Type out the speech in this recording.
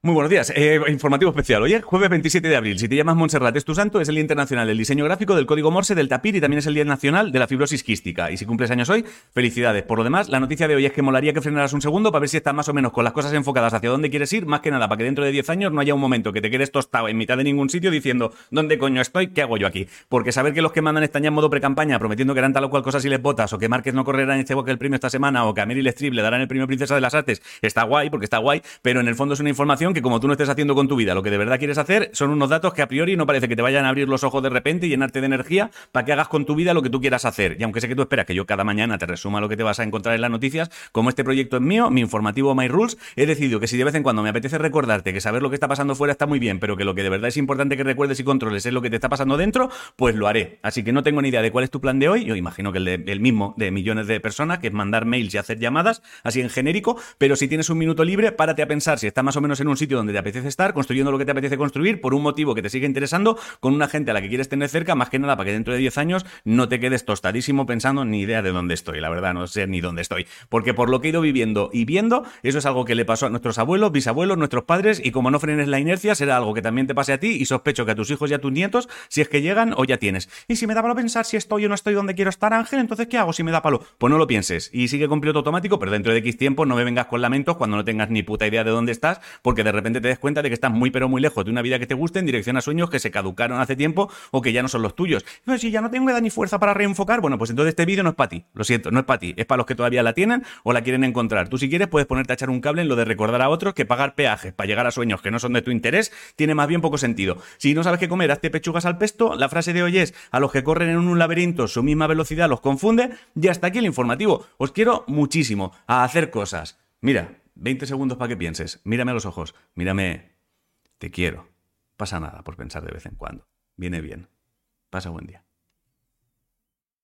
Muy buenos días. Eh, informativo especial. Hoy es jueves 27 de abril. Si te llamas Montserrat es tu santo, es el Día Internacional del Diseño Gráfico, del Código Morse, del tapir y también es el Día Nacional de la Fibrosis Quística. Y si cumples años hoy, felicidades. Por lo demás, la noticia de hoy es que molaría que frenaras un segundo para ver si estás más o menos con las cosas enfocadas hacia dónde quieres ir, más que nada para que dentro de 10 años no haya un momento que te quedes tostado en mitad de ningún sitio diciendo ¿dónde coño estoy? ¿Qué hago yo aquí? Porque saber que los que mandan están ya en modo pre-campaña prometiendo que harán tal o cual cosa si les votas, o que Márquez no correrá en este boque el premio esta semana, o que a Meryl Streep le darán el premio Princesa de las Artes, está guay, porque está guay, pero en el fondo es una información que como tú no estés haciendo con tu vida lo que de verdad quieres hacer, son unos datos que a priori no parece que te vayan a abrir los ojos de repente y llenarte de energía para que hagas con tu vida lo que tú quieras hacer. Y aunque sé que tú esperas que yo cada mañana te resuma lo que te vas a encontrar en las noticias, como este proyecto es mío, mi informativo My Rules, he decidido que si de vez en cuando me apetece recordarte que saber lo que está pasando fuera está muy bien, pero que lo que de verdad es importante que recuerdes y controles es lo que te está pasando dentro, pues lo haré. Así que no tengo ni idea de cuál es tu plan de hoy, yo imagino que el, el mismo de millones de personas, que es mandar mails y hacer llamadas, así en genérico, pero si tienes un minuto libre, párate a pensar si estás más o menos en un sitio donde te apetece estar, construyendo lo que te apetece construir, por un motivo que te sigue interesando con una gente a la que quieres tener cerca, más que nada para que dentro de 10 años no te quedes tostadísimo pensando ni idea de dónde estoy, la verdad, no sé ni dónde estoy. Porque por lo que he ido viviendo y viendo, eso es algo que le pasó a nuestros abuelos, bisabuelos, nuestros padres, y como no frenes la inercia, será algo que también te pase a ti y sospecho que a tus hijos y a tus nietos, si es que llegan o ya tienes. Y si me da palo pensar si estoy o no estoy donde quiero estar, Ángel, entonces ¿qué hago si me da palo? Pues no lo pienses y sigue con automático, pero dentro de X tiempo no me vengas con lamentos cuando no tengas ni puta idea de dónde estás, porque de repente te des cuenta de que estás muy pero muy lejos de una vida que te guste en dirección a sueños que se caducaron hace tiempo o que ya no son los tuyos. Pero si ya no tengo edad ni fuerza para reenfocar, bueno, pues entonces este vídeo no es para ti. Lo siento, no es para ti. Es para los que todavía la tienen o la quieren encontrar. Tú si quieres puedes ponerte a echar un cable en lo de recordar a otros que pagar peajes para llegar a sueños que no son de tu interés tiene más bien poco sentido. Si no sabes qué comer, hazte pechugas al pesto. La frase de hoy es, a los que corren en un laberinto su misma velocidad los confunde. Y hasta aquí el informativo. Os quiero muchísimo a hacer cosas. Mira, 20 segundos para que pienses. Mírame a los ojos. Mírame. Te quiero. Pasa nada por pensar de vez en cuando. Viene bien. Pasa buen día.